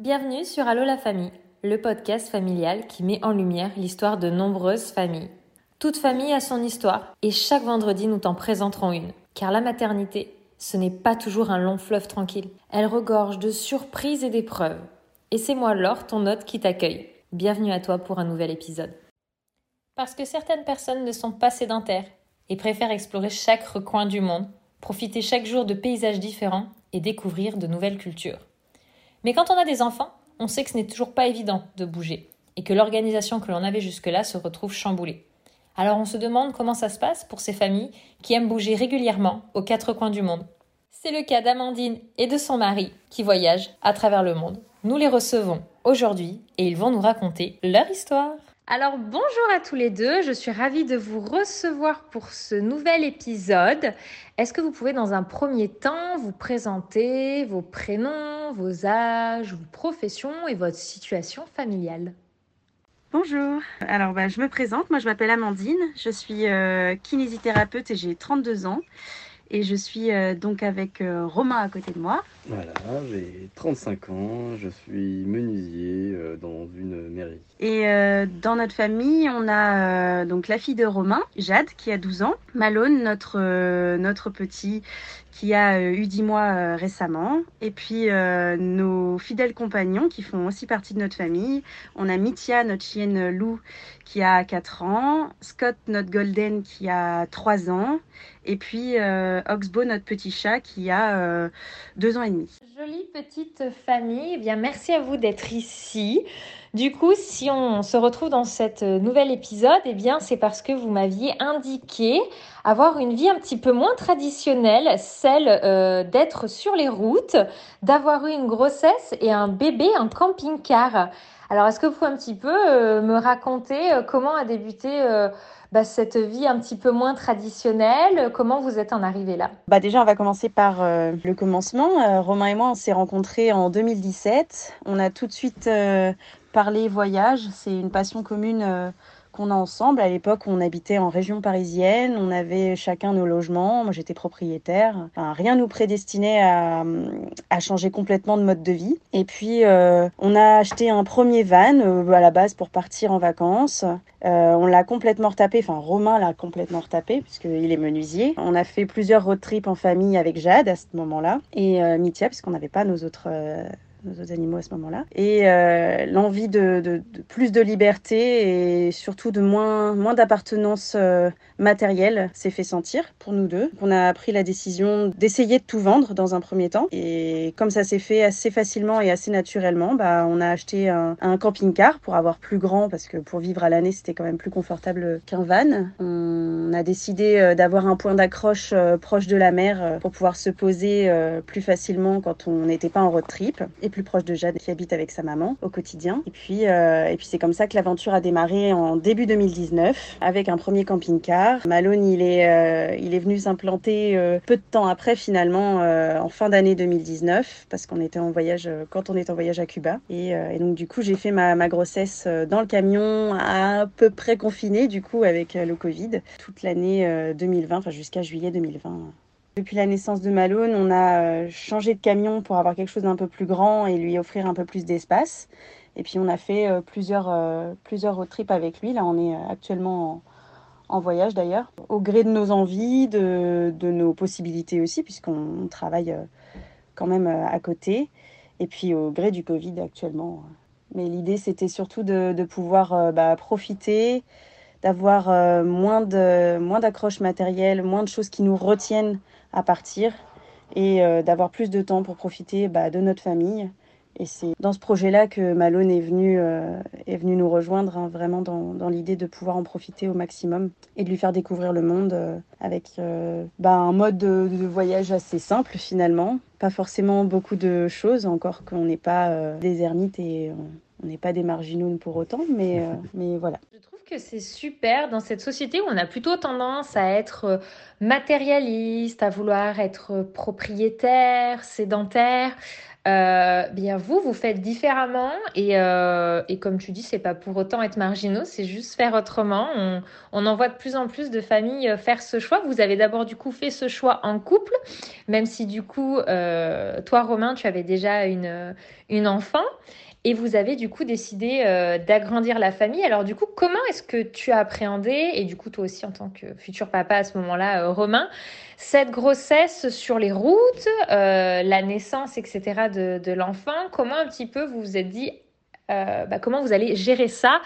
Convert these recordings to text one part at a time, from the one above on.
Bienvenue sur Allo la famille, le podcast familial qui met en lumière l'histoire de nombreuses familles. Toute famille a son histoire et chaque vendredi nous t'en présenterons une. Car la maternité, ce n'est pas toujours un long fleuve tranquille. Elle regorge de surprises et d'épreuves. Et c'est moi Laure, ton hôte, qui t'accueille. Bienvenue à toi pour un nouvel épisode. Parce que certaines personnes ne sont pas sédentaires et préfèrent explorer chaque recoin du monde, profiter chaque jour de paysages différents et découvrir de nouvelles cultures. Mais quand on a des enfants, on sait que ce n'est toujours pas évident de bouger et que l'organisation que l'on avait jusque-là se retrouve chamboulée. Alors on se demande comment ça se passe pour ces familles qui aiment bouger régulièrement aux quatre coins du monde. C'est le cas d'Amandine et de son mari qui voyagent à travers le monde. Nous les recevons aujourd'hui et ils vont nous raconter leur histoire. Alors bonjour à tous les deux, je suis ravie de vous recevoir pour ce nouvel épisode. Est-ce que vous pouvez dans un premier temps vous présenter vos prénoms, vos âges, vos professions et votre situation familiale? Bonjour, alors bah, je me présente, moi je m'appelle Amandine, je suis euh, kinésithérapeute et j'ai 32 ans et je suis euh, donc avec euh, Romain à côté de moi. Voilà, j'ai 35 ans, je suis menuisier euh, dans une mairie. Et dans notre famille, on a donc la fille de Romain, Jade, qui a 12 ans, Malone, notre, notre petit, qui a euh, eu 10 mois euh, récemment, et puis euh, nos fidèles compagnons qui font aussi partie de notre famille. On a Mitia, notre chienne Lou, qui a 4 ans, Scott, notre golden, qui a 3 ans, et puis Oxbow, notre petit chat, qui a euh, 2 ans et demi. Jolie petite famille, eh bien merci à vous d'être ici. Du coup, si on se retrouve dans cet nouvel épisode, eh bien c'est parce que vous m'aviez indiqué avoir une vie un petit peu moins traditionnelle, celle euh, d'être sur les routes, d'avoir eu une grossesse et un bébé en camping-car. Alors, est-ce que vous pouvez un petit peu euh, me raconter euh, comment a débuté euh, bah, cette vie un petit peu moins traditionnelle? Comment vous êtes en arrivé là? Bah déjà, on va commencer par euh, le commencement. Euh, Romain et moi, on s'est rencontrés en 2017. On a tout de suite parlé voyage. C'est une passion commune euh, qu'on a ensemble. À l'époque, on habitait en région parisienne. On avait chacun nos logements. Moi, j'étais propriétaire. Enfin, rien nous prédestinait à, changer complètement de mode de vie. Et puis, euh, on a acheté un premier van euh, à la base pour partir en vacances. On l'a complètement retapé, enfin Romain l'a complètement retapé puisqu'il est menuisier. On a fait plusieurs road trips en famille avec Jade à ce moment-là et Mitia puisqu'on n'avait pas nos autres, autres animaux à ce moment-là. Et euh, l'envie de, plus de liberté et surtout de moins, moins d'appartenance euh, matérielle s'est fait sentir pour nous deux. On a pris la décision d'essayer de tout vendre dans un premier temps et comme ça s'est fait assez facilement et assez naturellement, bah, on a acheté un, camping-car pour avoir plus grand parce que pour vivre à l'année c'était quand même plus confortable qu'un van. On a décidé euh, d'avoir un point d'accroche proche de la mer pour pouvoir se poser plus facilement quand on n'était pas en road trip plus proche de Jade qui habite avec sa maman au quotidien. Et puis, euh, et puis c'est comme ça que l'aventure a démarré en début 2019 avec un premier camping-car. Malone, il est, euh, il est venu s'implanter euh, peu de temps après finalement en fin d'année 2019 parce qu'on était en voyage quand on était en voyage à Cuba. Et, donc du coup, j'ai fait ma, ma grossesse dans le camion à peu près confiné du coup avec le Covid toute l'année euh, 2020, enfin jusqu'à juillet 2020. Depuis la naissance de Malone, on a euh, changé de camion pour avoir quelque chose d'un peu plus grand et lui offrir un peu plus d'espace. Et puis on a fait euh, plusieurs, euh, plusieurs road trips avec lui. Là, on est actuellement en, voyage d'ailleurs, au gré de nos envies, de, de nos possibilités aussi, puisqu'on travaille quand même à côté. Et puis au gré du Covid actuellement. Mais l'idée, c'était surtout de, de pouvoir bah, profiter, d'avoir moins de moins d'accroches matérielles, moins de choses qui nous retiennent à partir et euh, d'avoir plus de temps pour profiter bah, de notre famille. Et c'est dans ce projet-là que Malone est venu, euh, est venu nous rejoindre, hein, vraiment dans, dans l'idée de pouvoir en profiter au maximum et de lui faire découvrir le monde euh, avec euh, bah, un mode de, de voyage assez simple finalement. Pas forcément beaucoup de choses, encore qu'on n'est pas euh, des ermites et on- n'est pas des marginaux pour autant, mais, euh, mais voilà. C'est super dans cette société où on a plutôt tendance à être euh, matérialiste, à vouloir être propriétaire, sédentaire. Euh, bien vous, vous faites différemment et, euh, comme tu dis, c'est pas pour autant être marginaux, c'est juste faire autrement. On, on en voit de plus en plus de familles euh, faire ce choix. Vous avez d'abord du coup fait ce choix en couple, même si du coup, euh, toi Romain, tu avais déjà une, une enfant. Et vous avez du coup décidé euh, d'agrandir la famille. Alors du coup, comment est-ce que tu as appréhendé, et du coup toi aussi en tant que futur papa à ce moment-là, euh, Romain, cette grossesse sur les routes, euh, la naissance, etc. de, l'enfant? Comment un petit peu vous vous êtes dit, bah, comment vous allez gérer ça?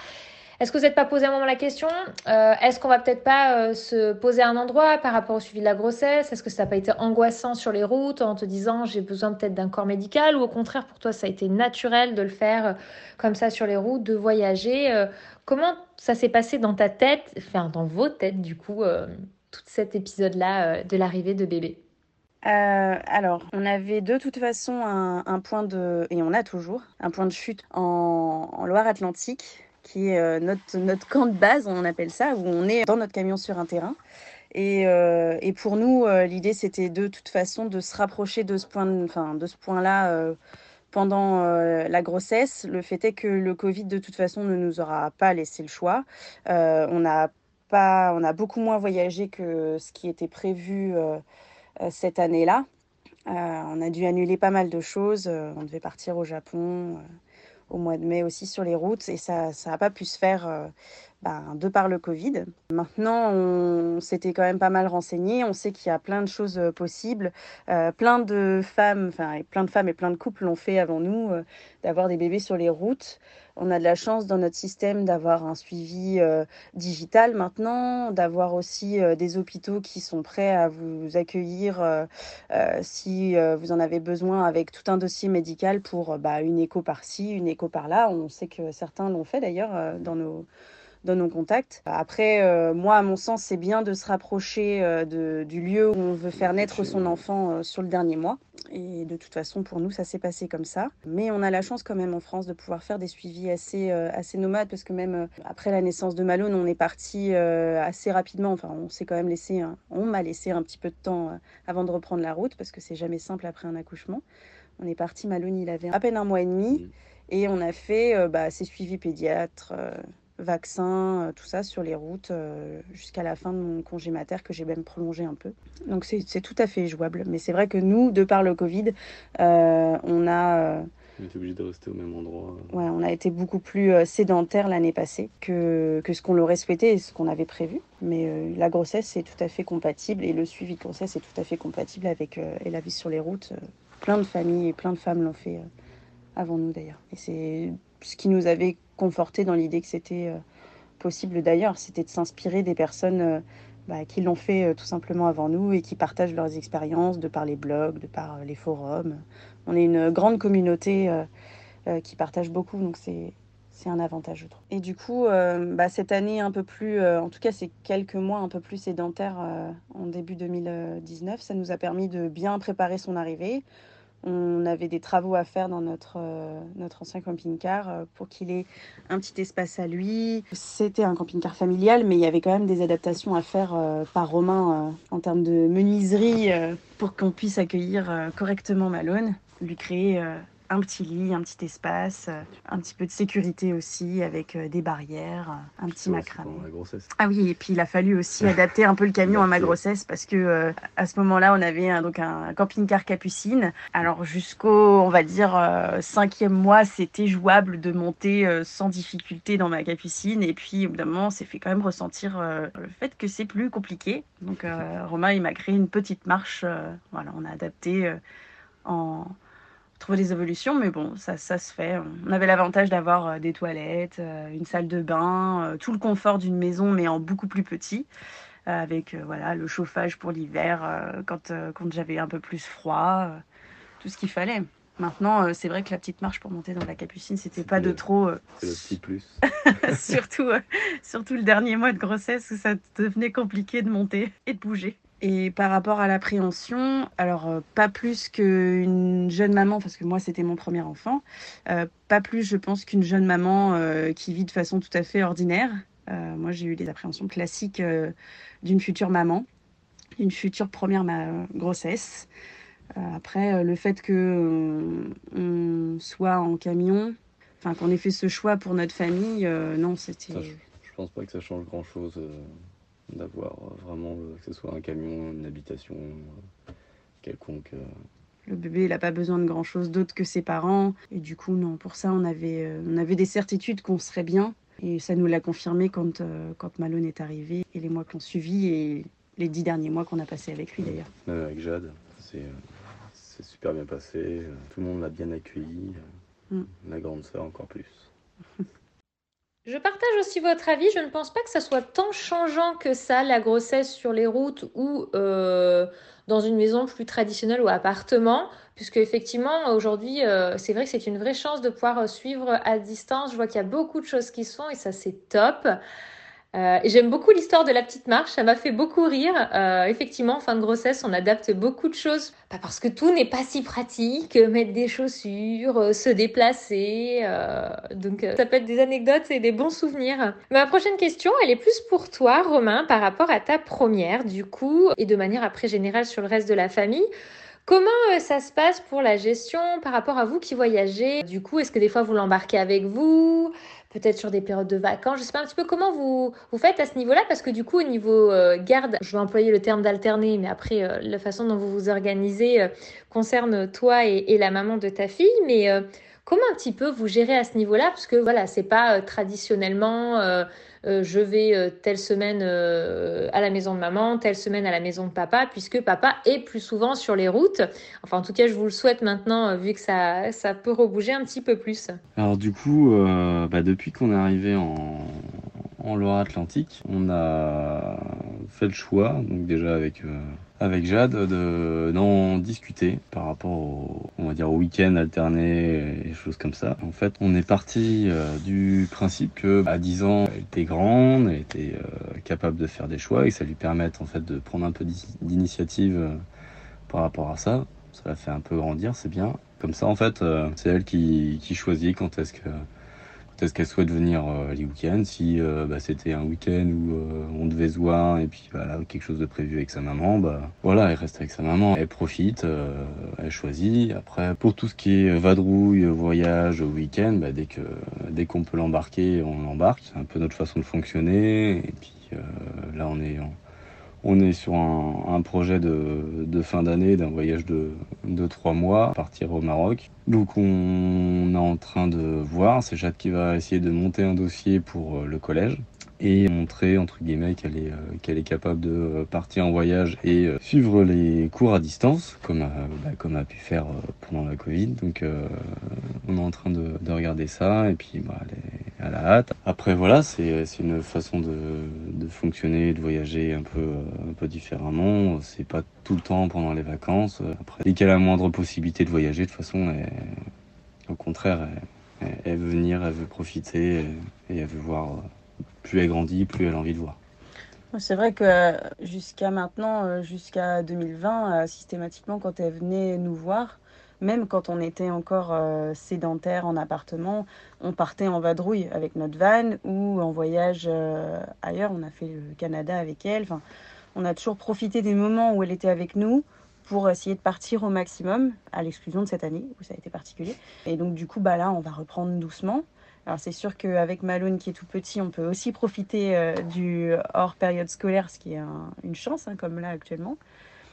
Est-ce que vous n'êtes pas posé un moment la question euh, Est-ce qu'on va peut-être pas euh, se poser un endroit par rapport au suivi de la grossesse? Est-ce que ça n'a pas été angoissant sur les routes en te disant j'ai besoin peut-être d'un corps médical? Ou au contraire, pour toi, ça a été naturel de le faire euh, comme ça sur les routes, de voyager Comment ça s'est passé dans ta tête, enfin dans vos têtes du coup, tout cet épisode-là de l'arrivée de bébé? Alors, on avait de toute façon un, point de, et on a toujours, un point de chute en Loire-Atlantique, qui est euh, notre, camp de base, on appelle ça, où on est dans notre camion sur un terrain. Et, euh, pour nous, euh, l'idée, c'était de toute façon de se rapprocher de ce point-là pendant la grossesse. Le fait est que le Covid, de toute façon, ne nous aura pas laissé le choix. On a pas, on a beaucoup moins voyagé que ce qui était prévu cette année-là. On a dû annuler pas mal de choses. On devait partir au Japon au mois de mai aussi sur les routes et ça ça n'a pas pu se faire euh, ben, de par le Covid. Maintenant, on s'était quand même pas mal renseigné. On sait qu'il y a plein de choses euh, possibles. Euh, plein de femmes, enfin plein de femmes et plein de couples l'ont fait avant nous, euh, d'avoir des bébés sur les routes. On a de la chance dans notre système d'avoir un suivi digital maintenant, d'avoir aussi des hôpitaux qui sont prêts à vous accueillir si vous en avez besoin avec tout un dossier médical pour bah, une écho par-ci, une écho par-là. On sait que certains l'ont fait d'ailleurs dans nos dans nos contacts. Après, euh, moi, à mon sens, c'est bien de se rapprocher euh, de, du lieu où on veut faire naître son enfant euh, sur le dernier mois. Et de toute façon, pour nous, ça s'est passé comme ça. Mais on a la chance quand même en France de pouvoir faire des suivis assez, assez nomades, parce que même après la naissance de Malone, on est parti assez rapidement. Enfin, on s'est quand même laissé, un- on m'a laissé un petit peu de temps avant de reprendre la route, parce que c'est jamais simple après un accouchement. On est parti, Malone, il avait à peine un mois et demi, Mhm. et on a fait bah, ses suivis pédiatres. Vaccins, euh, tout ça sur les routes euh, jusqu'à la fin de mon congé mater que j'ai même prolongé un peu. Donc c'est tout à fait jouable. Mais c'est vrai que nous, de par le Covid, euh, on a, On est obligé de rester au même endroit. ouais, on a été beaucoup plus sédentaire l'année passée que, que ce qu'on l'aurait souhaité et ce qu'on avait prévu. Mais euh, la grossesse, c'est tout à fait compatible et le suivi de grossesse est tout à fait compatible avec euh, et la vie sur les routes. Plein de familles et plein de femmes l'ont fait avant nous d'ailleurs. Et c'est ce qui nous avait conforté dans l'idée que c'était euh, possible d'ailleurs, c'était de s'inspirer des personnes euh, bah, qui l'ont fait euh, tout simplement avant nous et qui partagent leurs expériences de par les blogs, de par les forums. On est une grande communauté qui partage beaucoup, donc c'est c'est un avantage, je trouve. Et du coup, bah, cette année un peu plus, en tout cas ces quelques mois un peu plus sédentaires en début 2019, ça nous a permis de bien préparer son arrivée. On avait des travaux à faire dans notre, euh, ancien camping-car euh, pour qu'il ait un petit espace à lui. C'était un camping-car familial, mais il y avait quand même des adaptations à faire euh, par Romain en termes de menuiserie pour qu'on puisse accueillir correctement Malone, lui créer un petit lit, un petit espace, euh, un petit peu de sécurité aussi avec euh, des barrières, un petit C'est macramé. Ah oui, et puis il a fallu aussi adapter un peu le camion à ma grossesse parce que euh, à ce moment-là, on avait un, donc un camping-car capucine. Alors jusqu'au, on va dire, euh, cinquième mois, c'était jouable de monter euh, sans difficulté dans ma capucine. Et puis, au bout d'un moment, on s'est fait quand même ressentir le fait que c'est plus compliqué. Donc Romain, il m'a créé une petite marche. voilà, on a adapté en trouver des évolutions, mais bon, ça, ça se fait. On avait l'avantage d'avoir euh, des toilettes, euh, une salle de bain, euh, tout le confort d'une maison, mais en beaucoup plus petit, avec voilà le chauffage pour l'hiver quand, quand j'avais un peu plus froid, tout ce qu'il fallait. Maintenant, c'est vrai que la petite marche pour monter dans la capucine, c'était pas de le- trop, C'est le petit plus. surtout, surtout le dernier mois de grossesse où ça devenait compliqué de monter et de bouger. Et par rapport à l'appréhension, alors euh, pas plus qu'une jeune maman, parce que moi c'était mon premier enfant, euh, pas plus je pense qu'une jeune maman euh, qui vit de façon tout à fait ordinaire. moi, j'ai eu des appréhensions classiques d'une future maman, d'une future première grossesse. après, le fait que on soit en camion, enfin qu'on ait fait ce choix pour notre famille, non, c'était. Je, pense pas que ça change grand chose d'avoir vraiment que ce soit un camion, une habitation quelconque. Le bébé, il n'a pas besoin de grand-chose d'autre que ses parents. Et du coup, non, pour ça, on avait, euh, on avait des certitudes qu'on serait bien. Et ça nous l'a confirmé quand, euh, quand Malone est arrivé et les mois qui ont suivi et les dix derniers mois qu'on a passé avec lui d'ailleurs. Même avec Jade, c'est euh, super bien passé. Tout le monde l'a bien accueilli. Mm. La grande sœur encore plus. Je partage aussi votre avis. Je ne pense pas que ça soit tant changeant que ça, la grossesse sur les routes ou euh, dans une maison plus traditionnelle ou appartement, puisque effectivement, aujourd'hui, euh, c'est vrai que c'est une vraie chance de pouvoir suivre à distance. Je vois qu'il y a beaucoup de choses qui se font et ça, c'est top. Euh, j'aime beaucoup l'histoire de la petite marche, ça m'a fait beaucoup rire. Euh, effectivement, en fin de grossesse, on adapte beaucoup de choses. Pas parce que tout n'est pas si pratique, mettre des chaussures, euh, se déplacer. donc ça peut être des anecdotes et des bons souvenirs. Ma prochaine question, elle est plus pour toi, Romain, par rapport à ta première, du coup, et de manière après générale sur le reste de la famille. Comment ça se passe pour la gestion par rapport à vous qui voyagez? Du coup, est-ce que des fois vous l'embarquez avec vous? Peut-être sur des périodes de vacances. Je sais pas un petit peu comment vous, vous faites à ce niveau-là, parce que du coup, au niveau euh, garde, je vais employer le terme d'alterner, mais après, euh, la façon dont vous vous organisez euh, concerne toi et, la maman de ta fille. Mais comment un petit peu vous gérez à ce niveau-là? Parce que voilà, c'est pas traditionnellement je vais euh, telle semaine euh, à la maison de maman, telle semaine à la maison de papa, puisque papa est plus souvent sur les routes. Enfin, en tout cas, je vous le souhaite maintenant, vu que ça, ça peut rebouger un petit peu plus. Alors du coup, bah, depuis qu'on est arrivé en Loire-Atlantique, on a fait le choix, donc déjà avec avec Jade d'en discuter par rapport au, on va dire, au week-end alterné et choses comme ça. En fait, on est parti euh, du principe que à 10 ans, elle était grande, elle était euh, capable de faire des choix et que ça lui permette en fait de prendre un peu d'initiative euh, par rapport à ça. Ça la fait un peu grandir, c'est bien. Comme ça, en fait, c'est elle qui, qui choisit quand est-ce que est-ce qu'elle souhaite venir euh, les week-ends Si euh, bah, c'était un week-end où euh, on devait se voir et puis voilà, quelque chose de prévu avec sa maman, bah voilà, elle reste avec sa maman, elle profite, elle choisit. Après, pour tout ce qui est vadrouille, voyage, week-end, bah, dès que dès qu'on peut l'embarquer, on l'embarque. C'est un peu notre façon de fonctionner. Et puis là, on est on est sur un, projet de, fin d'année, d'un voyage de, de trois mois, partir au Maroc. Donc on est en train de voir, c'est Jade qui va essayer de monter un dossier pour euh, le collège et montrer entre guillemets qu'elle est, euh, qu'elle est capable de euh, partir en voyage et suivre les cours à distance comme, bah, comme a pu faire pendant la Covid. Donc on est en train de, de regarder ça et puis bah, elle est à la hâte. Après voilà, c'est une façon de, de, fonctionner, de voyager un peu, un peu différemment. C'est pas tout le temps pendant les vacances. Après, dès qu'elle a la moindre possibilité de voyager, de toute façon, elle, au contraire, elle, veut venir, elle veut profiter et, elle veut voir. Plus elle grandit, plus elle a envie de voir. C'est vrai que jusqu'à maintenant, euh, jusqu'à 2020, euh, systématiquement, quand elle venait nous voir, même quand on était encore euh, sédentaire en appartement, on partait en vadrouille avec notre van ou en voyage euh, ailleurs. On a fait le Canada avec elle. Enfin, on a toujours profité des moments où elle était avec nous pour essayer de partir au maximum, à l'exclusion de cette année où ça a été particulier. Et donc du coup, bah là, on va reprendre doucement. Alors c'est sûr qu'avec Malone qui est tout petit, on peut aussi profiter euh, du hors période scolaire, ce qui est une chance, hein, comme là actuellement.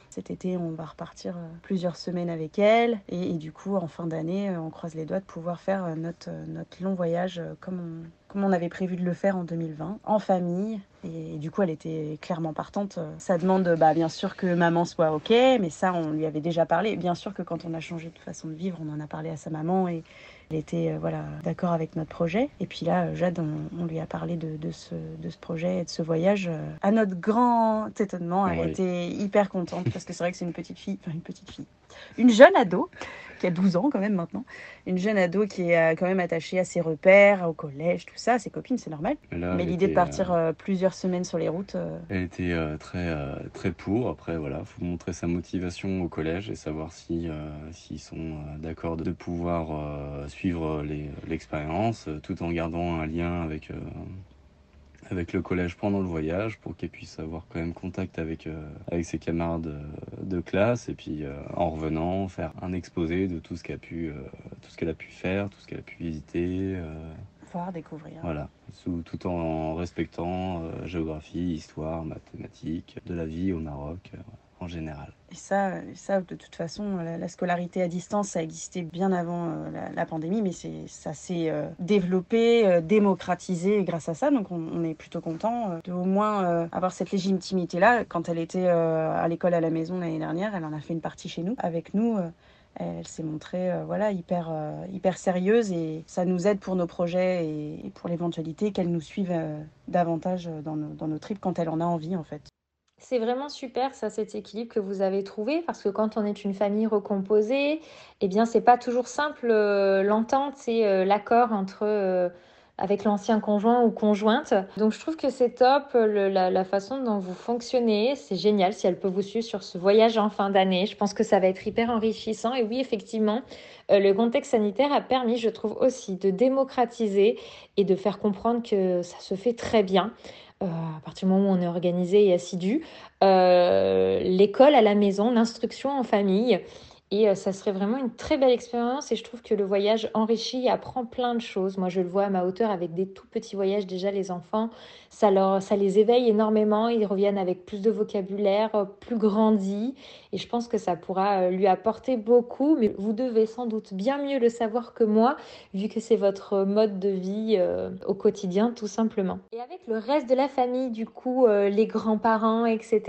Cet été, on va repartir euh, plusieurs semaines avec elle. Et, du coup, en fin d'année, euh, on croise les doigts de pouvoir faire notre, notre long voyage comme on, comme on avait prévu de le faire en 2020, en famille. Et, du coup, elle était clairement partante. Ça demande bah, bien sûr que maman soit OK, mais ça, on lui avait déjà parlé. Bien sûr que quand on a changé de façon de vivre, on en a parlé à sa maman et elle était voilà, d'accord avec notre projet. Et puis là, Jade, on, lui a parlé de, de, ce, de ce projet et de ce voyage. À notre grand étonnement, elle était hyper contente parce que c'est vrai que c'est une petite fille, enfin une petite fille, une jeune ado qui a 12 ans quand même maintenant, une jeune ado qui est euh, quand même attachée à ses repères, au collège, tout ça, ses copines, c'est normal. Mais l'idée de partir euh, euh, plusieurs semaines sur les routes. Elle était très, très pour. Après, voilà, faut montrer sa motivation au collège et savoir si s'ils sont d'accord de pouvoir suivre l'expérience tout en gardant un lien avec avec le collège pendant le voyage pour qu'elle puisse avoir quand même contact avec, avec ses camarades de classe et puis en revenant faire un exposé de tout ce qu'elle a pu, tout ce qu'elle a pu faire, tout ce qu'elle a pu visiter. Voir, découvrir. Voilà, tout en respectant géographie, histoire, mathématiques, de la vie au Maroc général. Et ça, ça de toute façon, la, scolarité à distance, ça existait bien avant euh, la, pandémie, mais ça s'est euh, développé, euh, démocratisé grâce à ça. Donc on, est plutôt content de au moins avoir cette légitimité-là. Quand elle était à l'école à la maison l'année dernière, elle en a fait une partie chez nous, avec nous. elle s'est montrée voilà hyper hyper sérieuse et ça nous aide pour nos projets et, pour l'éventualité qu'elle nous suive davantage dans nos, dans nos trips quand elle en a envie en fait. C'est vraiment super ça cet équilibre que vous avez trouvé parce que quand on est une famille recomposée, eh bien c'est pas toujours simple euh, l'entente et euh, l'accord entre euh, avec l'ancien conjoint ou conjointe. Donc je trouve que c'est top la, façon dont vous fonctionnez, c'est génial si elle peut vous suivre sur ce voyage en fin d'année. Je pense que ça va être hyper enrichissant et oui effectivement, le contexte sanitaire a permis, je trouve aussi, de démocratiser et de faire comprendre que ça se fait très bien. Euh, à partir du moment où on est organisé et assidu, euh, l'école à la maison, l'instruction en famille. Et euh, ça serait vraiment une très belle expérience et je trouve que le voyage enrichit et apprend plein de choses. Moi, je le vois à ma hauteur avec des tout petits voyages. Déjà, les enfants, ça, leur, ça les éveille énormément. Ils reviennent avec plus de vocabulaire, euh, plus grandi. Et je pense que ça pourra euh, lui apporter beaucoup. Mais vous devez sans doute bien mieux le savoir que moi, vu que c'est votre mode de vie au quotidien, tout simplement. Et avec le reste de la famille, du coup, les grands-parents, etc.,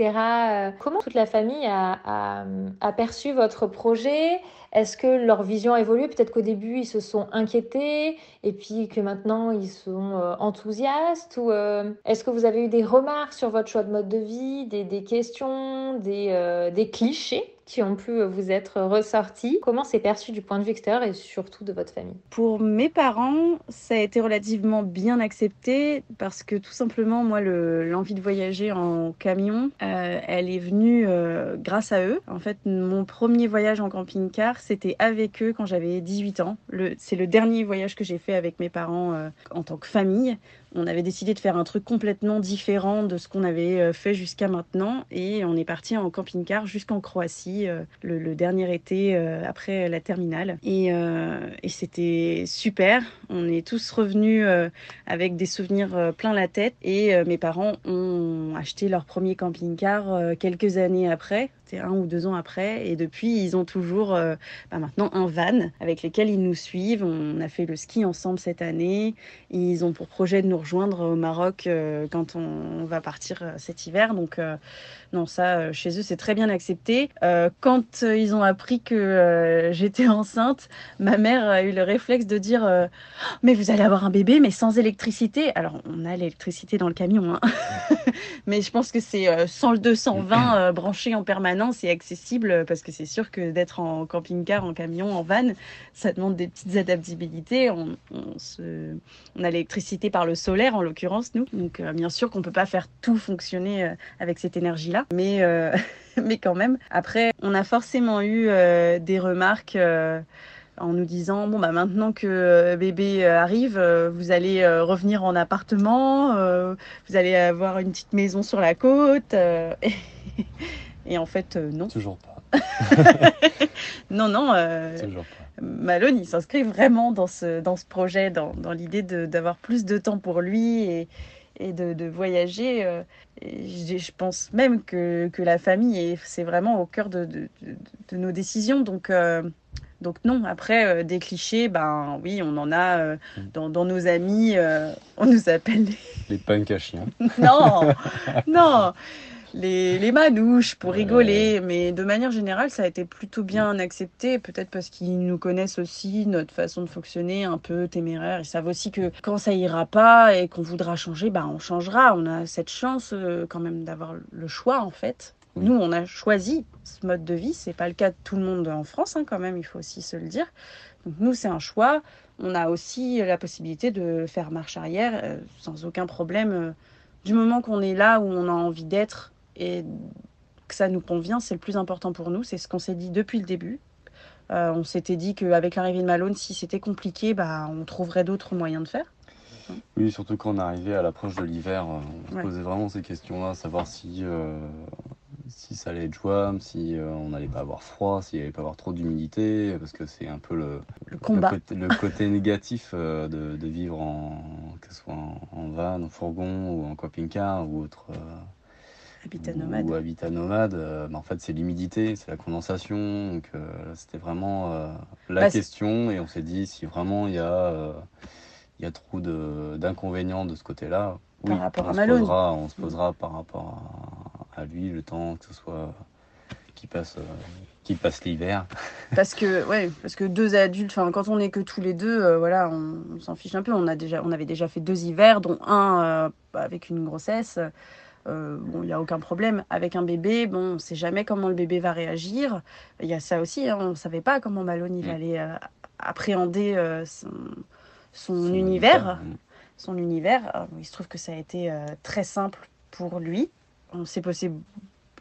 comment toute la famille a, a perçu votre projet est-ce que leur vision a évolué? Peut-être qu'au début, ils se sont inquiétés et puis que maintenant, ils sont euh, enthousiastes Ou euh, est-ce que vous avez eu des remarques sur votre choix de mode de vie, des, questions, des, euh, des clichés? Qui ont pu vous être ressortis. Comment c'est perçu du point de vue extérieur et surtout de votre famille? Pour mes parents, ça a été relativement bien accepté parce que tout simplement, moi, l'envie de voyager en camion, euh, elle est venue euh, grâce à eux. En fait, mon premier voyage en camping-car, c'était avec eux quand j'avais 18 ans. C'est le dernier voyage que j'ai fait avec mes parents euh, en tant que famille on avait décidé de faire un truc complètement différent de ce qu'on avait euh, fait jusqu'à maintenant. Et on est parti en camping-car jusqu'en Croatie euh, le, dernier été euh, après la terminale. Et, c'était super. On est tous revenus avec des souvenirs plein la tête. Et mes parents ont acheté leur premier camping-car quelques années après un ou deux ans après. Et depuis, ils ont toujours bah, maintenant un van avec lequel ils nous suivent. On a fait le ski ensemble cette année. Ils ont pour projet de nous rejoindre au Maroc euh, quand on, va partir euh, cet hiver. Donc, euh, non, ça, chez eux, c'est très bien accepté. quand ils ont appris que j'étais enceinte, ma mère a eu le réflexe de dire Mais vous allez avoir un bébé, mais sans électricité. Alors, on a l'électricité dans le camion, hein. mais je pense que c'est 100 le 220 branché en permanence et accessible parce que c'est sûr que d'être en camping-car, en camion, en van, ça demande des petites adaptabilités. On, a l'électricité par le sol en l'occurrence, nous. Donc euh, bien sûr qu'on peut pas faire tout fonctionner euh, avec cette énergie-là, mais, euh, mais quand même. Après, on a forcément eu des remarques en nous disant bon bah maintenant que bébé arrive, vous allez revenir en appartement, vous allez avoir une petite maison sur la côte. Et, en fait, non. Toujours pas. non, non. Toujours pas. Malone, il s'inscrit vraiment dans ce, dans ce projet, dans, dans l'idée d'avoir plus de temps pour lui et, et de, de, voyager. Euh, et je, pense même que, que la famille, c'est vraiment au cœur de, de, de nos décisions. Donc, euh, donc non, après, euh, des clichés, ben oui, on en a dans, dans, nos amis. on nous appelle les, les punks à chiens. non, non les, manouches pour rigoler. Mais de manière générale, ça a été plutôt bien accepté. Peut-être parce qu'ils nous connaissent aussi, notre façon de fonctionner un peu téméraire. Ils savent aussi que quand ça ira pas et qu'on voudra changer, bah, on changera. On a cette chance euh, quand même d'avoir le choix en fait. Nous, on a choisi ce mode de vie. C'est pas le cas de tout le monde en France, hein, quand même. Il faut aussi se le dire. Donc nous, c'est un choix. On a aussi la possibilité de faire marche arrière euh, sans aucun problème. Euh, du moment qu'on est là où on a envie d'être et que ça nous convient, c'est le plus important pour nous. C'est ce qu'on s'est dit depuis le début. Euh, on s'était dit qu'avec l'arrivée de Malone, si c'était compliqué, bah, on trouverait d'autres moyens de faire. Oui, surtout quand on arrivait à l'approche de l'hiver, on se posait vraiment ces questions-là, savoir si, si ça allait être jouable, si on n'allait pas avoir froid, s'il n'y allait pas avoir trop d'humidité, parce que c'est un peu le, le, combat. le, côté, négatif de, de, vivre en, que ce soit en, en van, en fourgon ou en camping-car ou autre Habitat nomade. Ou habitat nomade, euh, bah, en fait, c'est l'humidité, c'est la condensation. Donc, euh, c'était vraiment euh, la bah, question. Et on s'est dit, si vraiment il y a, il y a trop d'inconvénients de, ce côté-là, oui, rapport on, à se posera, on se posera par rapport à, lui le temps que ce soit qui passe qui passe l'hiver. parce que ouais, parce que deux adultes, enfin quand on est que tous les deux, voilà, on, s'en fiche un peu. On a déjà, on avait déjà fait deux hivers, dont un avec une grossesse. Euh, bon, il n'y a aucun problème. Avec un bébé, bon, on ne sait jamais comment le bébé va réagir. Il y a ça aussi, hein, on ne savait pas comment Malone il mm. allait euh, appréhender euh, son, univers. Son univers. il se trouve que ça a été très simple pour lui. On s'est posé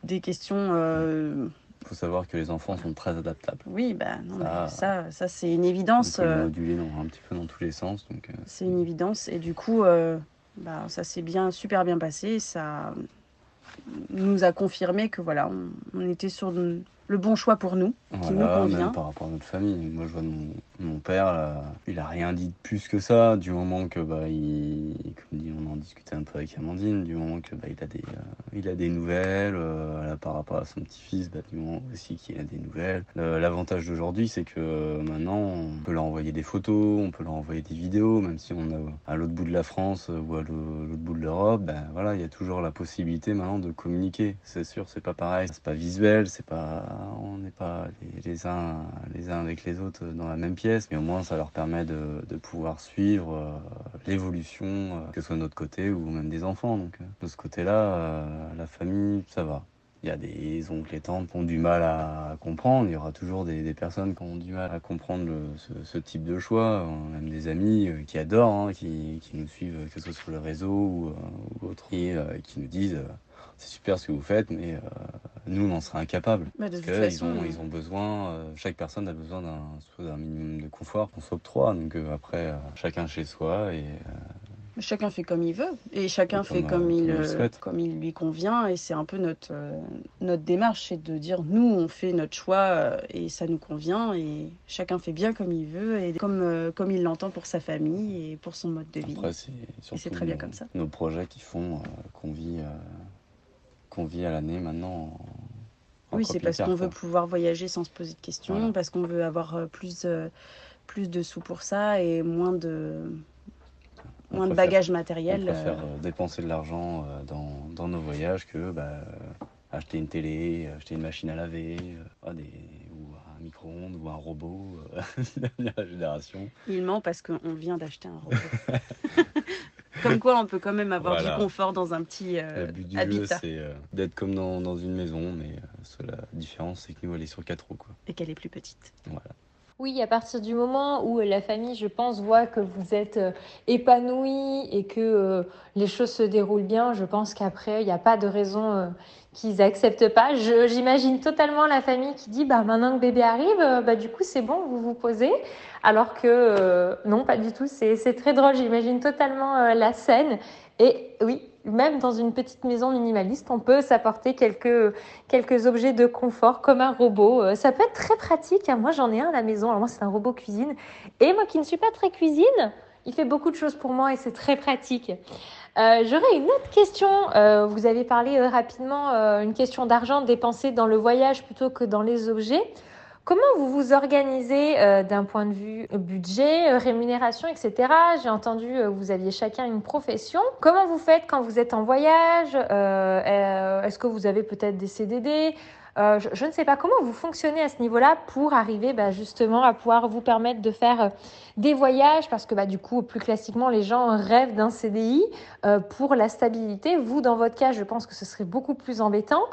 des questions. Il faut savoir que les enfants sont très adaptables. Oui, bah, ça, ça, ça c'est une évidence. On peut moduler un petit peu dans tous les sens. c'est une évidence. Et du coup, bah, ça s'est bien, super bien passé. Ça nous a confirmé que voilà, on, était sur le bon choix pour nous, qui nous convient. par rapport à notre famille. Moi, je vois mon, père, il a rien dit de plus que ça, du moment que, bah, il, comme dit, on en discutait un peu avec Amandine, du moment que bah, il, a des, euh, il a des nouvelles, euh, par rapport à son petit-fils, bah, du moment aussi qu'il a des nouvelles. L'avantage d'aujourd'hui, c'est que euh, maintenant, on peut leur envoyer des photos, on peut leur envoyer des vidéos, même si on est à l'autre bout de la France ou à l'autre bout de l'Europe, ben voilà, il y a toujours la possibilité maintenant de communiquer. C'est sûr, c'est pas pareil, c'est pas visuel, c'est pas on n'est pas les, uns, avec les autres dans la même pièce, mais au moins ça leur permet de, pouvoir suivre euh, l'évolution, euh, que ce soit de notre côté ou même des enfants. Euh, de ce côté-là, la famille, ça va. Il y a des oncles et tantes qui ont du mal à comprendre. Il y aura toujours des, personnes qui ont du mal à comprendre ce, type de choix. On a même des amis qui adorent, hein, qui, nous suivent, que ce soit sur le réseau ou, ou autre, et qui nous disent c'est super ce que vous faites, mais euh, nous, on en serait incapables. Bah, parce qu'ils ont, ils ont besoin, euh, chaque personne a besoin d'un minimum de confort qu'on s'octroie. Donc euh, après, chacun chez soi et. Chacun fait comme il veut et chacun fait comme, il, comme, il lui convient et c'est un peu notre, notre démarche, c'est de dire nous on fait notre choix et ça nous convient et chacun fait bien comme il veut et comme, comme il l'entend pour sa famille et pour son mode de vie. C'est très bien comme ça. Nos projets qui font qu'on vit qu'on vit à l'année maintenant. oui, c'est parce qu'on veut pouvoir voyager sans se poser de questions, parce qu'on veut avoir euh, plus, euh, plus de sous pour ça et moins de, moins de bagages matériels. On préfère euh. dépenser de l'argent dans, dans, nos voyages que bah, acheter une télé, acheter une machine à laver, ah, des, ou un micro-ondes ou un robot de la génération. Il ment parce qu'on vient d'acheter un robot. Comme quoi, on peut quand même avoir du confort dans un petit euh, Le but du jeu, c'est euh, d'être comme dans, dans, une maison, mais euh, la différence, c'est que nous, elle est sur quatre roues. Quoi. Et qu'elle est plus petite. Voilà. Oui, à partir du moment où la famille, je pense, voit que vous êtes épanoui et que les choses se déroulent bien, je pense qu'après, il n'y a pas de raison qu'ils acceptent pas. J'imagine totalement la famille qui dit bah maintenant que bébé arrive, euh, bah du coup c'est bon, vous vous posez. Alors que euh, non, pas du tout. C'est très drôle. J'imagine totalement euh, la scène. Et oui, même dans une petite maison minimaliste, on peut s'apporter quelques quelques objets de confort comme un robot. ça peut être très pratique. Hein. Moi j'en ai un à la maison. Alors moi c'est un robot cuisine. Et moi qui ne suis pas très cuisine, il fait beaucoup de choses pour moi et c'est très pratique. Euh, J'aurais une autre question. Euh, vous avez parlé euh, rapidement, euh, une question d'argent dépensé dans le voyage plutôt que dans les objets. Comment vous vous organisez euh, d'un point de vue budget, rémunération, etc. J'ai entendu que vous aviez chacun une profession. Comment vous faites quand vous êtes en voyage? Est-ce que vous avez peut-être des CDD euh, je, ne sais pas comment vous fonctionnez à ce niveau-là pour arriver bah, justement à pouvoir vous permettre de faire euh, des voyages? Parce que bah, du coup, plus classiquement, les gens rêvent d'un CDI euh, pour la stabilité. Vous, dans votre cas, je pense que ce serait beaucoup plus embêtant.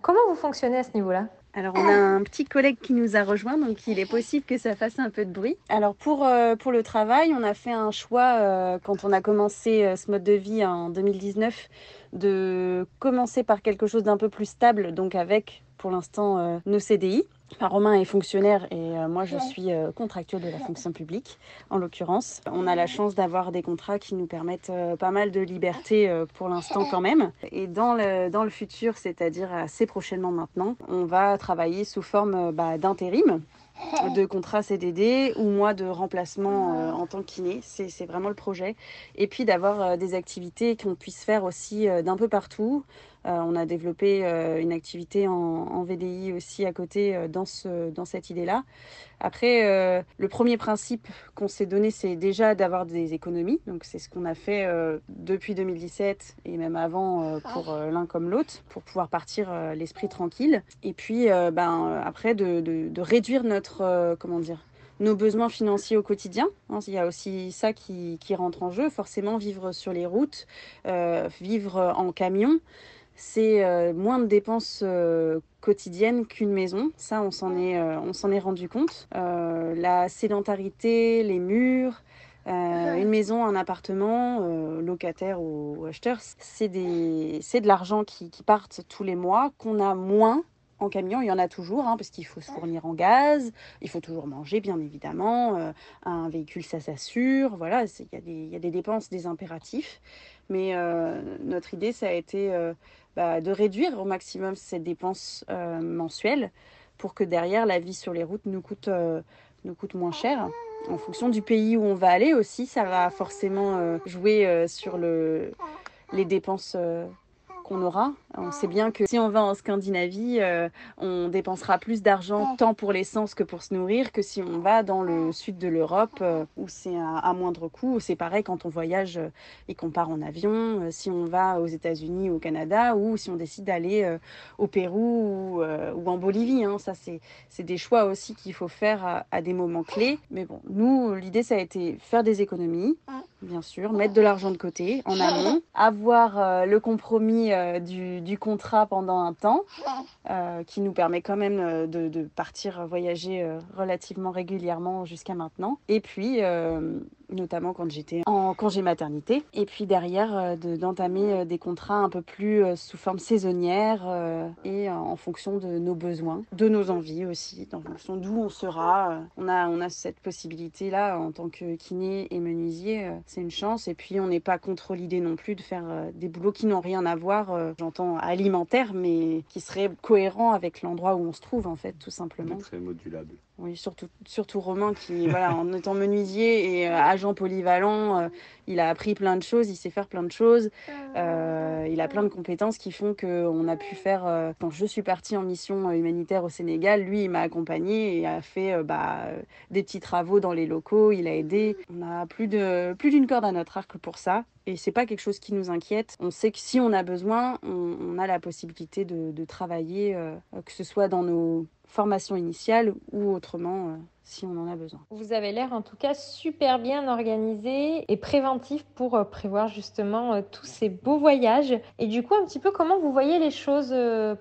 Comment vous fonctionnez à ce niveau-là? Alors, on a un petit collègue qui nous a rejoint, donc il est possible que ça fasse un peu de bruit. Alors, pour, pour le travail, on a fait un choix quand on a commencé ce mode de vie en 2019 de commencer par quelque chose d'un peu plus stable, donc avec pour l'instant euh, nos CDI. Enfin, Romain est fonctionnaire et moi je suis contractuelle de la fonction publique en l'occurrence. On a la chance d'avoir des contrats qui nous permettent pas mal de liberté pour l'instant quand même. Et dans le, dans le futur, c'est-à-dire assez prochainement maintenant, on va travailler sous forme bah, d'intérim de contrat CDD ou moi de remplacement euh, en tant que kiné. C'est vraiment le projet. Et puis d'avoir euh, des activités qu'on puisse faire aussi euh, d'un peu partout. On a développé une activité en, VDI aussi à côté dans, ce, dans cette idée-là. Après, euh, le premier principe qu'on s'est donné, c'est déjà d'avoir des économies. Donc, c'est ce qu'on a fait euh, depuis 2017 et même avant euh, pour l'un comme l'autre, pour pouvoir partir l'esprit tranquille. Et puis, ben, après, de, de, réduire notre, comment dire, nos besoins financiers au quotidien. Hein, il y a aussi ça qui, qui, rentre en jeu. Forcément, vivre sur les routes, vivre en camion c'est euh, moins de dépenses euh, quotidiennes qu'une maison. Ça, on s'en est, euh, on est rendu compte. la sédentarité, les murs, une maison, un appartement, locataire ou, acheteur, c'est, de l'argent qui, qui partent tous les mois, qu'on a moins en camion, il y en a toujours, hein, parce qu'il faut se fournir en gaz, il faut toujours manger, bien évidemment. un véhicule, ça s'assure. Voilà, il y, a des dépenses, des impératifs. Mais notre idée, ça a été bah, de réduire au maximum ces dépenses euh, mensuelles pour que derrière la vie sur les routes nous coûte, euh, nous coûte moins cher. En fonction du pays où on va aller aussi, ça va forcément euh, jouer sur le, les dépenses qu'on aura. On sait bien que si on va en Scandinavie, euh, on dépensera plus d'argent tant pour l'essence que pour se nourrir que si on va dans le sud de l'Europe euh, où c'est à, moindre coût. C'est pareil quand on voyage euh, et qu'on part en avion, si on va aux États-Unis ou au Canada ou si on décide d'aller au Pérou ou, en Bolivie. Hein. Ça, c'est des choix aussi qu'il faut faire à, à des moments clés. Mais bon, nous, l'idée, ça a été faire des économies bien sûr, mettre de l'argent de côté en amont, avoir le compromis euh, du, contrat pendant un temps, euh, qui nous permet quand même de, de partir voyager relativement régulièrement jusqu'à maintenant. Et puis, notamment quand j'étais en congé maternité. Et puis derrière, euh, d'entamer euh, des contrats un peu plus euh, sous forme saisonnière et en fonction de nos besoins, de nos envies aussi, en fonction d'où on sera. On a, on a cette possibilité-là en tant que kiné et menuisier, c'est une chance. Et puis on n'est pas contre l'idée non plus de faire des boulots qui n'ont rien à voir, j'entends alimentaire, mais qui seraient cohérents avec l'endroit où on se trouve en fait, tout simplement. Très modulable. Surtout, surtout Romain qui, voilà, en étant menuisier et euh, agent polyvalent, euh, il a appris plein de choses, il sait faire plein de choses. Euh, il a plein de compétences qui font qu'on a pu faire. quand je suis partie en mission humanitaire au Sénégal, lui, il m'a accompagné et a fait bah, des petits travaux dans les locaux. Il a aidé. On a plus de plus d'une corde à notre arc pour ça. Et c'est pas quelque chose qui nous inquiète. On sait que si on a besoin, on, a la possibilité de, de travailler, que ce soit dans nos formation initiale ou autrement euh, si on en a besoin. Vous avez l'air en tout cas super bien organisé et préventif pour euh, prévoir justement euh, tous ces beaux voyages. Et du coup, un petit peu comment vous voyez les choses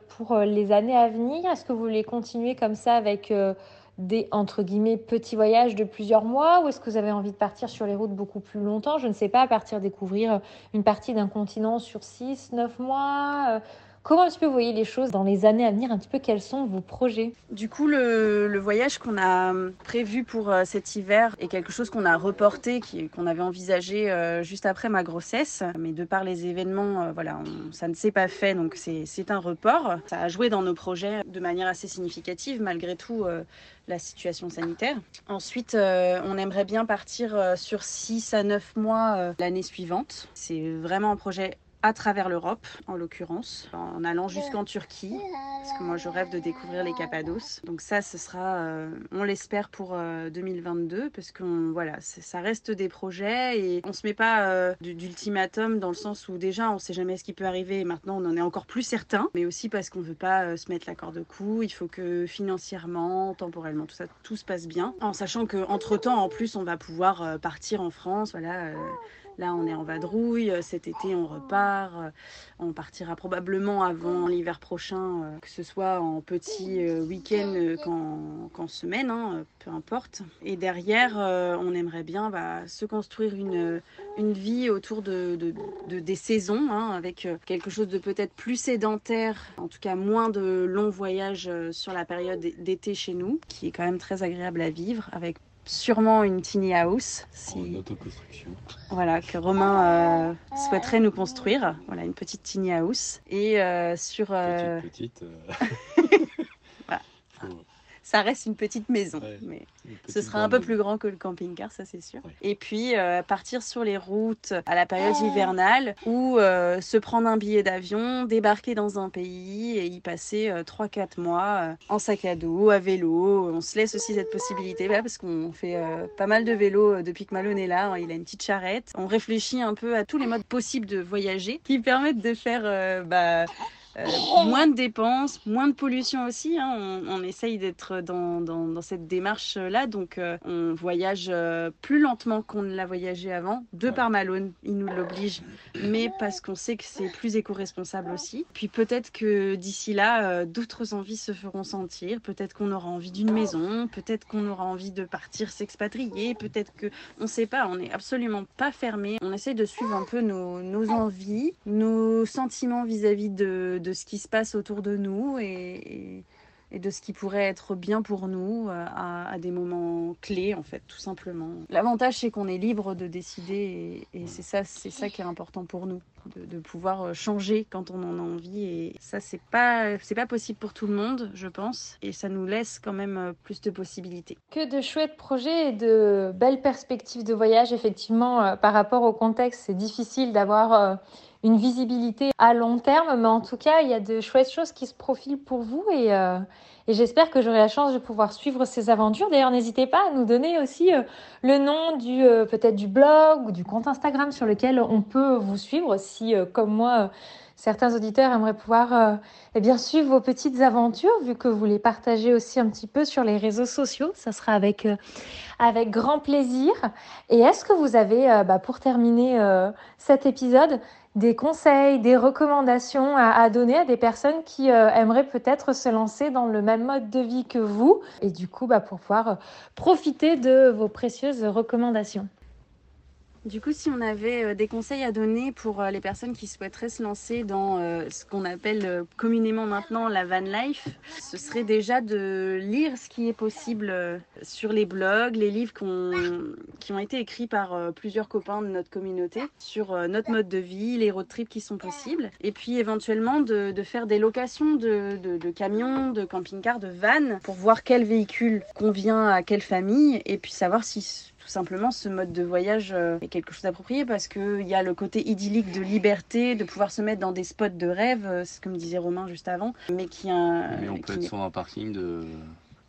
pour les années à venir? Est-ce que vous voulez continuer comme ça avec des entre guillemets petits voyages de plusieurs mois? Ou est-ce que vous avez envie de partir sur les routes beaucoup plus longtemps? Je ne sais pas, partir découvrir une partie d'un continent sur 6, 9 mois Comment est-ce que vous voyez les choses dans les années à venir Un petit peu, quels sont vos projets? Du coup, le, voyage qu'on a prévu pour euh, cet hiver est quelque chose qu'on a reporté, qu'on avait envisagé euh, juste après ma grossesse. Mais de par les événements, euh, voilà, ça ne s'est pas fait, donc c'est un report. Ça a joué dans nos projets de manière assez significative, malgré tout la situation sanitaire. Ensuite, on aimerait bien partir sur 6 à 9 mois l'année suivante. C'est vraiment un projet à travers l'Europe, en l'occurrence, en allant jusqu'en Turquie, parce que moi je rêve de découvrir les Cappados. Donc ça, ce sera, euh, on l'espère pour 2022, euh, parce que voilà, ça reste des projets et on se met pas euh, d'ultimatum dans le sens où déjà on sait jamais ce qui peut arriver et maintenant on en est encore plus certain, mais aussi parce qu'on veut pas se mettre la corde au cou. Il faut que financièrement, temporellement, tout ça, tout se passe bien, en sachant que entre temps, en plus, on va pouvoir partir en France, voilà Là, on est en vadrouille. Cet été, on repart. On partira probablement avant l'hiver prochain, que ce soit en petit week-end qu'en semaine, hein, peu importe. Et derrière, on aimerait bien bah, se construire une, vie autour de, de, des saisons, hein, avec quelque chose de peut-être plus sédentaire, en tout cas moins de longs voyages sur la période d'été chez nous, qui est quand même très agréable à vivre, avec sûrement une tiny house. Si... Une autoconstruction. Voilà, que Romain euh, souhaiterait nous construire. Voilà, une petite tiny house. Et euh, sur. Euh... Petite, petite. Ça reste une petite maison, mais ce sera un peu plus grand que le camping-car, ça c'est sûr. Et puis euh, partir sur les routes à la période hivernale ou euh, se prendre un billet d'avion, débarquer dans un pays et y passer 3-4 euh, mois en sac à dos, à vélo. On se laisse aussi cette possibilité parce qu'on fait pas mal de vélo depuis que Malone est là. Hein, il a une petite charrette. On réfléchit un peu à tous les modes possibles de voyager qui permettent de faire bah, euh, moins de dépenses, moins de pollution aussi. Hein. On, essaye d'être dans, cette démarche-là. Donc, euh, on voyage euh, plus lentement qu'on ne l'a voyagé avant, de par Malone, il nous l'oblige, mais parce qu'on sait que c'est plus éco-responsable aussi. Puis peut-être que d'ici là, d'autres envies se feront sentir. Peut-être qu'on aura envie d'une maison, peut-être qu'on aura envie de partir s'expatrier, peut-être que, on ne sait pas, on n'est absolument pas fermé. On essaye de suivre un peu nos, envies, nos sentiments vis-à-vis de ce qui se passe autour de nous et, et de ce qui pourrait être bien pour nous euh, à, des moments clés en fait tout simplement. L'avantage c'est qu'on est libre de décider et, c'est ça c'est ça qui est important pour nous de, pouvoir euh, changer quand on en a envie et ça c'est pas c'est pas possible pour tout le monde je pense et ça nous laisse quand même euh, plus de possibilités. Que de chouettes projets et de belles perspectives de voyage effectivement par rapport au contexte c'est difficile d'avoir une visibilité à long terme, mais en tout cas, il y a de chouettes choses qui se profilent pour vous et, euh, j'espère que j'aurai la chance de pouvoir suivre ces aventures. D'ailleurs, n'hésitez pas à nous donner aussi euh, le nom du euh, peut-être du blog ou du compte Instagram sur lequel on peut vous suivre si, comme moi, certains auditeurs aimeraient pouvoir eh bien suivre vos petites aventures vu que vous les partagez aussi un petit peu sur les réseaux sociaux. Ça sera avec avec grand plaisir. Et est-ce que vous avez, bah, pour terminer cet épisode, des conseils, des recommandations à, donner à des personnes qui euh, aimeraient peut-être se lancer dans le même mode de vie que vous et du coup bah, pour pouvoir euh, profiter de vos précieuses recommandations. Du coup, si on avait euh, des conseils à donner pour euh, les personnes qui souhaiteraient se lancer dans euh, ce qu'on appelle communément maintenant la van life, ce serait déjà de lire ce qui est possible sur les blogs, les livres qui ont été écrits par plusieurs copains de notre communauté sur notre mode de vie, les road trips qui sont possibles, et puis éventuellement de, faire des locations de, de camions, de camping-cars, de vannes pour voir quel véhicule convient à quelle famille et puis savoir si tout simplement ce mode de voyage euh, est quelque chose d'approprié parce qu'il y a le côté idyllique de liberté, de pouvoir se mettre dans des spots de rêve, euh, c'est ce que me disait Romain juste avant, mais qui a... Mais on peut être sur un parking de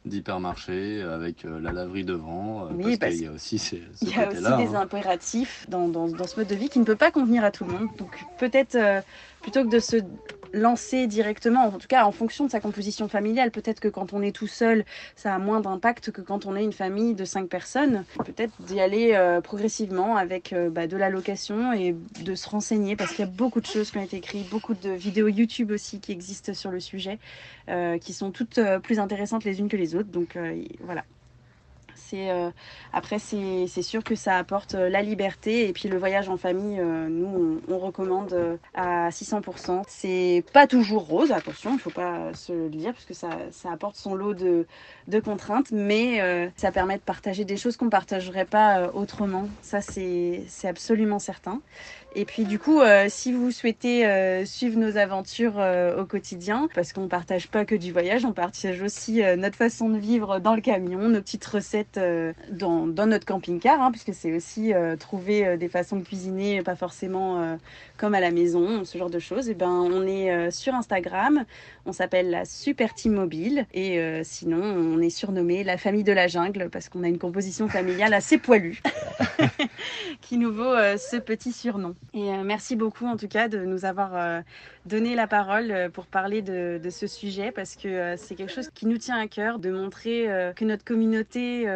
d'hypermarché avec euh, la laverie devant oui, parce, qu'il y a aussi ces, ce il y a aussi des hein. impératifs dans, dans, dans, ce mode de vie qui ne peut pas convenir à tout le monde donc peut-être plutôt que de se lancer directement, en tout cas en fonction de sa composition familiale. Peut-être que quand on est tout seul, ça a moins d'impact que quand on est une famille de cinq personnes. Peut-être d'y aller euh, progressivement avec euh, bah, de la location et de se renseigner parce qu'il y a beaucoup de choses qui ont été écrites, beaucoup de vidéos YouTube aussi qui existent sur le sujet, euh, qui sont toutes plus intéressantes les unes que les autres. Donc voilà, euh, après c'est sûr que ça apporte euh, la liberté et puis le voyage en famille. Euh, nous on, recommande à 600%. C'est pas toujours rose, attention, il faut pas se le dire parce que ça, apporte son lot de, contraintes, mais ça permet de partager des choses qu'on partagerait pas autrement. Ça c'est absolument certain. Et puis du coup, euh, si vous souhaitez euh, suivre nos aventures euh, au quotidien, parce qu'on partage pas que du voyage, on partage aussi notre façon de vivre dans le camion, nos petites recettes dans, dans, notre camping-car, hein, puisque c'est aussi trouver des façons de cuisiner, pas forcément comme à la maison, ce genre de choses. Et ben, on est sur Instagram, on s'appelle la Super Team Mobile, et sinon, on est surnommé la famille de la jungle parce qu'on a une composition familiale assez poilue, qui nous vaut ce petit surnom. Et euh, merci beaucoup en tout cas de nous avoir euh, donné la parole euh, pour parler de, ce sujet parce que c'est quelque chose qui nous tient à cœur de montrer que notre communauté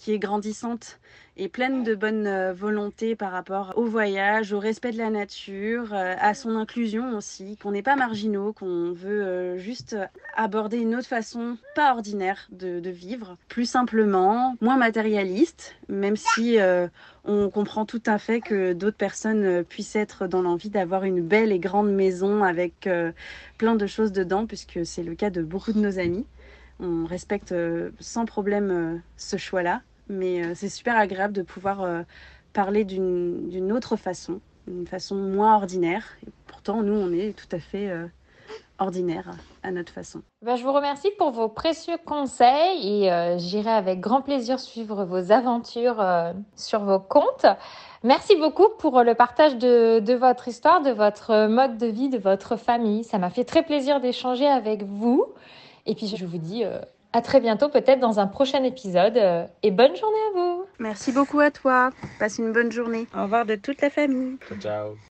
qui est grandissante et pleine de bonne euh, volonté par rapport au voyage, au respect de la nature, euh, à son inclusion aussi, qu'on n'est pas marginaux, qu'on veut euh, juste aborder une autre façon, pas ordinaire, de, de vivre, plus simplement, moins matérialiste, même si on comprend tout à fait que d'autres personnes puissent être dans l'envie d'avoir une belle et grande maison avec plein de choses dedans, puisque c'est le cas de beaucoup de nos amis. On respecte sans problème ce choix-là. Mais euh, c'est super agréable de pouvoir euh, parler d'une autre façon, une façon moins ordinaire. Pourtant, nous, on est tout à fait euh, ordinaire à notre façon. Ben, je vous remercie pour vos précieux conseils et j'irai avec grand plaisir suivre vos aventures sur vos comptes. Merci beaucoup pour le partage de, votre histoire, de votre mode de vie, de votre famille. Ça m'a fait très plaisir d'échanger avec vous. Et puis je vous dis à très bientôt, peut-être dans un prochain épisode. Euh, et bonne journée à vous. Merci beaucoup à toi. Passe une bonne journée. Au revoir de toute la famille. Ciao, ciao.